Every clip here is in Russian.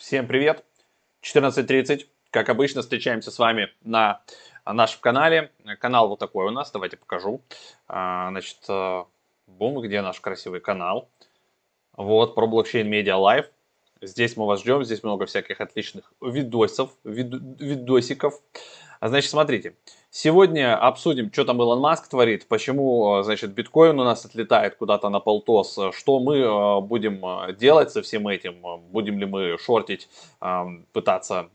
Всем привет! 14.30. Как обычно, встречаемся с вами на нашем канале. Канал вот такой у нас, давайте покажу. А, значит, э, бум, где наш красивый канал? Вот, про блокчейн Media Live. Здесь мы вас ждем, здесь много всяких отличных видосов, вид видосиков. А, значит, смотрите, сегодня обсудим, что там Илон Маск творит, почему, а, значит, биткоин у нас отлетает куда-то на полтос, что мы а, будем делать со всем этим, будем ли мы шортить, пытаться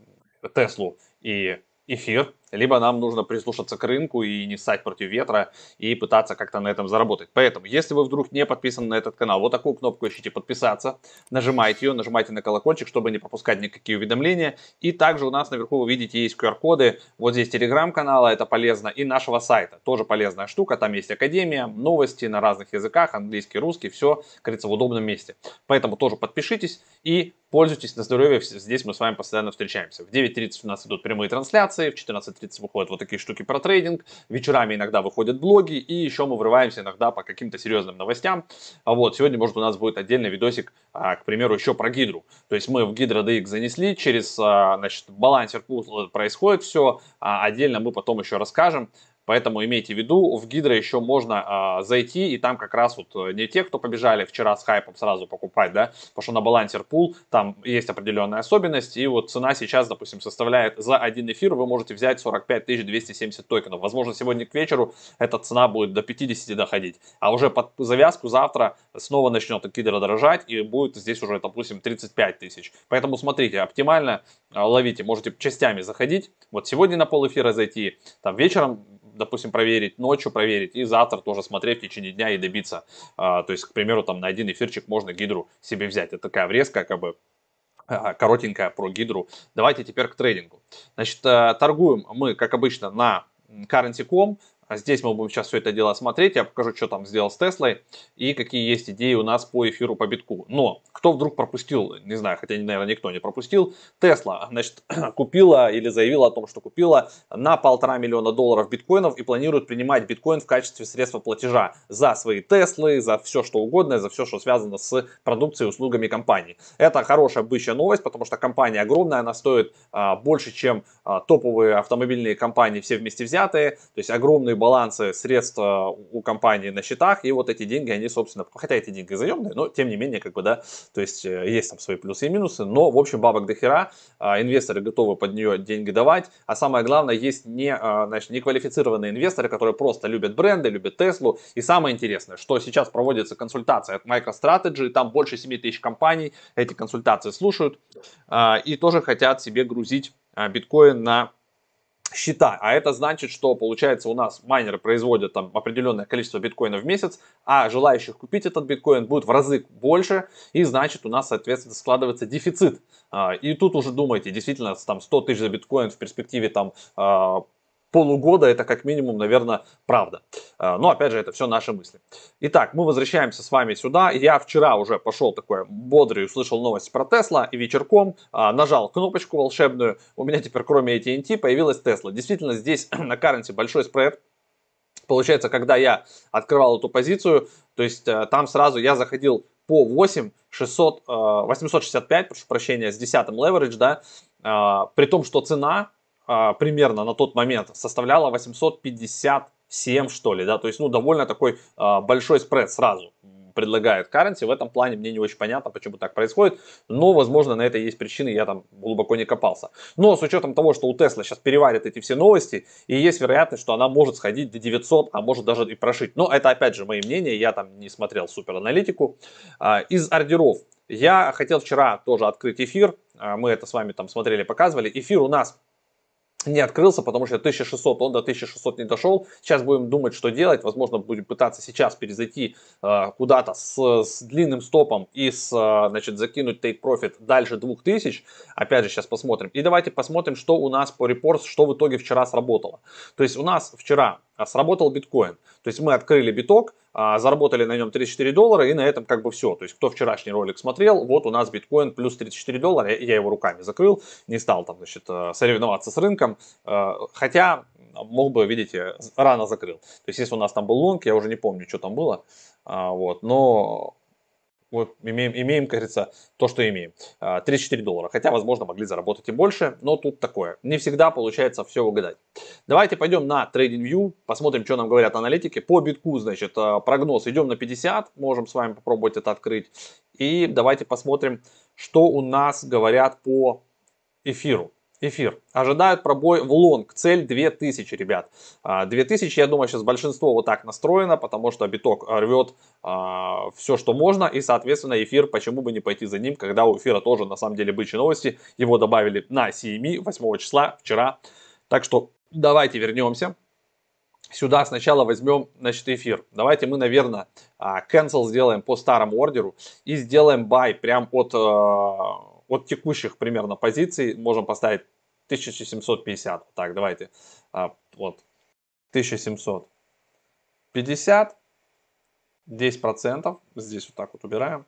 Теслу и эфир, либо нам нужно прислушаться к рынку и не ссать против ветра и пытаться как-то на этом заработать. Поэтому, если вы вдруг не подписаны на этот канал, вот такую кнопку ищите подписаться, нажимайте ее, нажимайте на колокольчик, чтобы не пропускать никакие уведомления. И также у нас наверху вы видите есть QR-коды, вот здесь телеграм-канала, это полезно, и нашего сайта, тоже полезная штука, там есть академия, новости на разных языках, английский, русский, все, кажется, в удобном месте. Поэтому тоже подпишитесь и пользуйтесь на здоровье, здесь мы с вами постоянно встречаемся. В 9.30 у нас идут прямые трансляции, в 14.30 выходят вот такие штуки про трейдинг, вечерами иногда выходят блоги, и еще мы врываемся иногда по каким-то серьезным новостям. А вот, сегодня, может, у нас будет отдельный видосик, а, к примеру, еще про гидру. То есть мы в гидро DX занесли, через, а, значит, балансер происходит все, а отдельно мы потом еще расскажем, Поэтому имейте в виду, в Гидро еще можно э, зайти, и там как раз вот э, не те, кто побежали вчера с хайпом сразу покупать, да, потому что на балансер пул там есть определенная особенность, и вот цена сейчас, допустим, составляет за один эфир вы можете взять 45 270 токенов. Возможно, сегодня к вечеру эта цена будет до 50 доходить, а уже под завязку завтра снова начнет Гидро дорожать, и будет здесь уже, допустим, 35 тысяч. Поэтому смотрите, оптимально э, ловите, можете частями заходить, вот сегодня на пол эфира зайти, там вечером допустим, проверить, ночью проверить, и завтра тоже смотреть в течение дня и добиться. А, то есть, к примеру, там на один эфирчик можно гидру себе взять. Это такая врезка, как бы а, коротенькая про гидру. Давайте теперь к трейдингу. Значит, э, торгуем мы, как обычно, на currency.com. А здесь мы будем сейчас все это дело смотреть, я покажу, что там сделал с Теслой и какие есть идеи у нас по эфиру по битку. Но кто вдруг пропустил, не знаю, хотя, наверное, никто не пропустил, Тесла, значит, купила или заявила о том, что купила на полтора миллиона долларов биткоинов и планирует принимать биткоин в качестве средства платежа за свои Теслы, за все что угодно, за все, что связано с продукцией и услугами компании. Это хорошая бычья новость, потому что компания огромная, она стоит а, больше, чем а, топовые автомобильные компании все вместе взятые, то есть огромный огромные балансы средств у компании на счетах, и вот эти деньги, они, собственно, хотя эти деньги заемные, но тем не менее, как бы, да, то есть э, есть там свои плюсы и минусы, но, в общем, бабок до хера, а, инвесторы готовы под нее деньги давать, а самое главное, есть не, а, значит, неквалифицированные инвесторы, которые просто любят бренды, любят Теслу, и самое интересное, что сейчас проводится консультация от MicroStrategy, там больше 7 тысяч компаний эти консультации слушают, а, и тоже хотят себе грузить биткоин на счета. А это значит, что получается у нас майнеры производят там определенное количество биткоинов в месяц, а желающих купить этот биткоин будет в разы больше, и значит у нас, соответственно, складывается дефицит. А, и тут уже думайте, действительно, там 100 тысяч за биткоин в перспективе там а, полугода это как минимум, наверное, правда. А, но опять же, это все наши мысли. Итак, мы возвращаемся с вами сюда. Я вчера уже пошел такой бодрый, услышал новость про Тесла и вечерком а, нажал кнопочку волшебную. У меня теперь кроме AT&T появилась Тесла. Действительно, здесь на каренте большой спред. Получается, когда я открывал эту позицию, то есть э, там сразу я заходил по 8 600, 865, прошу прощения, с 10 leverage, да, а, при том, что цена примерно на тот момент составляла 857, что ли, да, то есть, ну, довольно такой а, большой спред сразу предлагает currency. В этом плане мне не очень понятно, почему так происходит, но, возможно, на это есть причины, я там глубоко не копался. Но с учетом того, что у Tesla сейчас переварят эти все новости, и есть вероятность, что она может сходить до 900, а может даже и прошить. Но это, опять же, мои мнения, я там не смотрел супер аналитику. А, из ордеров я хотел вчера тоже открыть эфир, мы это с вами там смотрели, показывали. Эфир у нас не открылся, потому что 1600, он до 1600 не дошел. Сейчас будем думать, что делать. Возможно, будем пытаться сейчас перезайти э, куда-то с, с длинным стопом и с, э, значит, закинуть take profit дальше 2000. Опять же, сейчас посмотрим. И давайте посмотрим, что у нас по репорт, что в итоге вчера сработало. То есть у нас вчера сработал биткоин. То есть мы открыли биток, а, заработали на нем 34 доллара и на этом как бы все. То есть кто вчерашний ролик смотрел, вот у нас биткоин плюс 34 доллара, я его руками закрыл, не стал там, значит, э, соревноваться с рынком, э, хотя мог бы, видите, рано закрыл. То есть если у нас там был лонг, я уже не помню, что там было, а, вот, но Вот имеем, имеем, как говорится, то, что имеем. 34 а, доллара. Хотя, возможно, могли заработать и больше, но тут такое. Не всегда получается все угадать. Давайте пойдем на TradingView, посмотрим, что нам говорят аналитики. По битку, значит, а, прогноз. Идем на 50, можем с вами попробовать это открыть. И давайте посмотрим, что у нас говорят по эфиру эфир. Ожидают пробой в лонг. Цель 2000, ребят. 2000, а, я думаю, сейчас большинство вот так настроено, потому что биток рвет а, все, что можно. И, соответственно, эфир, почему бы не пойти за ним, когда у эфира тоже, на самом деле, бычьи новости. Его добавили на CME 8 числа, вчера. Так что давайте вернемся. Сюда сначала возьмем, значит, эфир. Давайте мы, наверное, а, cancel сделаем по старому ордеру и сделаем buy прям от от текущих примерно позиций можем поставить 1750. Так, давайте. А, вот. 1750. 10%. Здесь вот так вот убираем.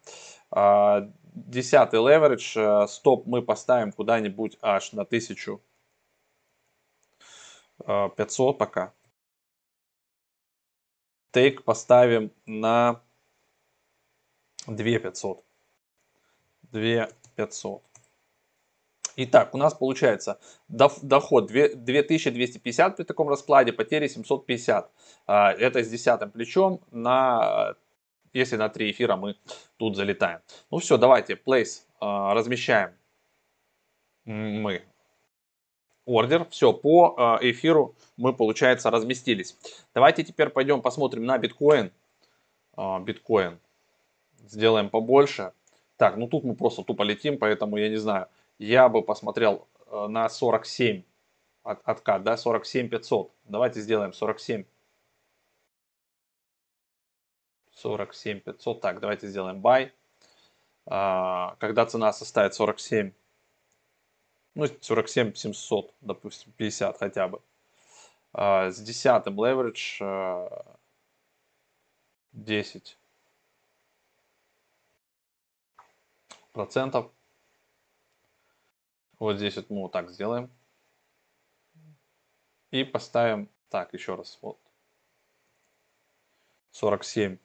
А, десятый леверидж. Э, стоп мы поставим куда-нибудь аж на 1500 а, пока. Тейк поставим на 2500. 2 500. Итак, у нас получается доход 2250 при таком раскладе, потери 750. А, это с десятым плечом, на, если на 3 эфира мы тут залетаем. Ну все, давайте, place а, размещаем мы ордер. Все, по а, эфиру мы, получается, разместились. Давайте теперь пойдем посмотрим на биткоин. Биткоин сделаем побольше. Так, ну тут мы просто тупо летим, поэтому я не знаю. Я бы посмотрел э, на 47 от, откат, да, 47 500. Давайте сделаем 47. 47 500. Так, давайте сделаем buy. А, когда цена составит 47, ну 47 700, допустим, 50 хотя бы. А, с десятым leverage а, 10 процентов. Вот здесь вот мы вот так сделаем. И поставим, так, еще раз, вот. 47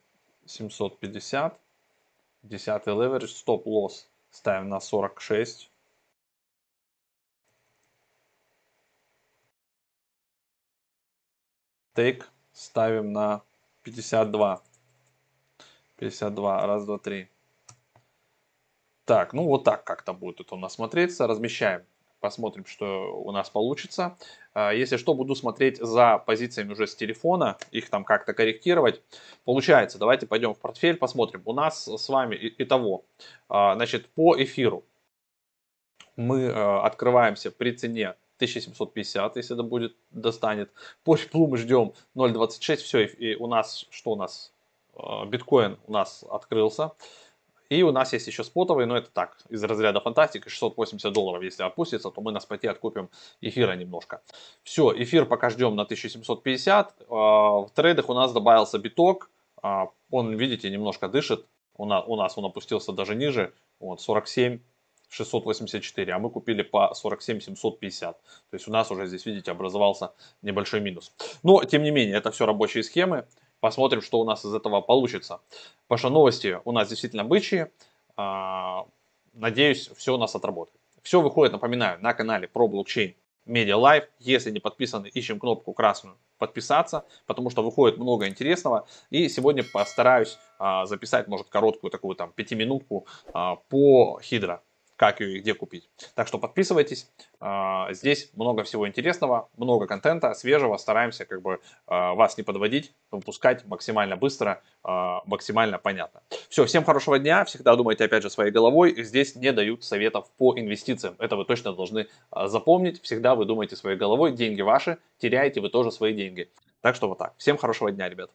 750. Десятый leverage, стоп-лосс ставим на 46. Take ставим на 52. 52, раз, два, три. Так, ну вот так как-то будет это у нас смотреться. Размещаем, посмотрим, что у нас получится. А, если что, буду смотреть за позициями уже с телефона, их там как-то корректировать. Получается, давайте пойдем в портфель, посмотрим. У нас с вами и того, а, значит, по эфиру мы а, открываемся при цене 1750, если это будет, достанет. По Рипплу мы ждем 0.26, все, и у нас, что у нас, биткоин у нас открылся. И у нас есть еще спотовый, но это так, из разряда фантастики, 680 долларов, если опустится, то мы на споте откупим эфира немножко. Все, эфир пока ждем на 1750. А, в трейдах у нас добавился биток, а, он, видите, немножко дышит, у нас, у нас он опустился даже ниже, вот, 47 684, а мы купили по 47 750. То есть у нас уже здесь, видите, образовался небольшой минус. Но, тем не менее, это все рабочие схемы. Посмотрим, что у нас из этого получится. Потому что новости у нас действительно бычьи. А, надеюсь, все у нас отработает. Все выходит, напоминаю, на канале про блокчейн Media Live. Если не подписаны, ищем кнопку красную подписаться, потому что выходит много интересного. И сегодня постараюсь а, записать, может, короткую такую там пятиминутку а, по Hydra как ее и где купить. Так что подписывайтесь. А, здесь много всего интересного, много контента свежего. Стараемся как бы а, вас не подводить, выпускать максимально быстро, а, максимально понятно. Все, всем хорошего дня. Всегда думайте опять же своей головой. Здесь не дают советов по инвестициям. Это вы точно должны запомнить. Всегда вы думаете своей головой. Деньги ваши. Теряете вы тоже свои деньги. Так что вот так. Всем хорошего дня, ребят.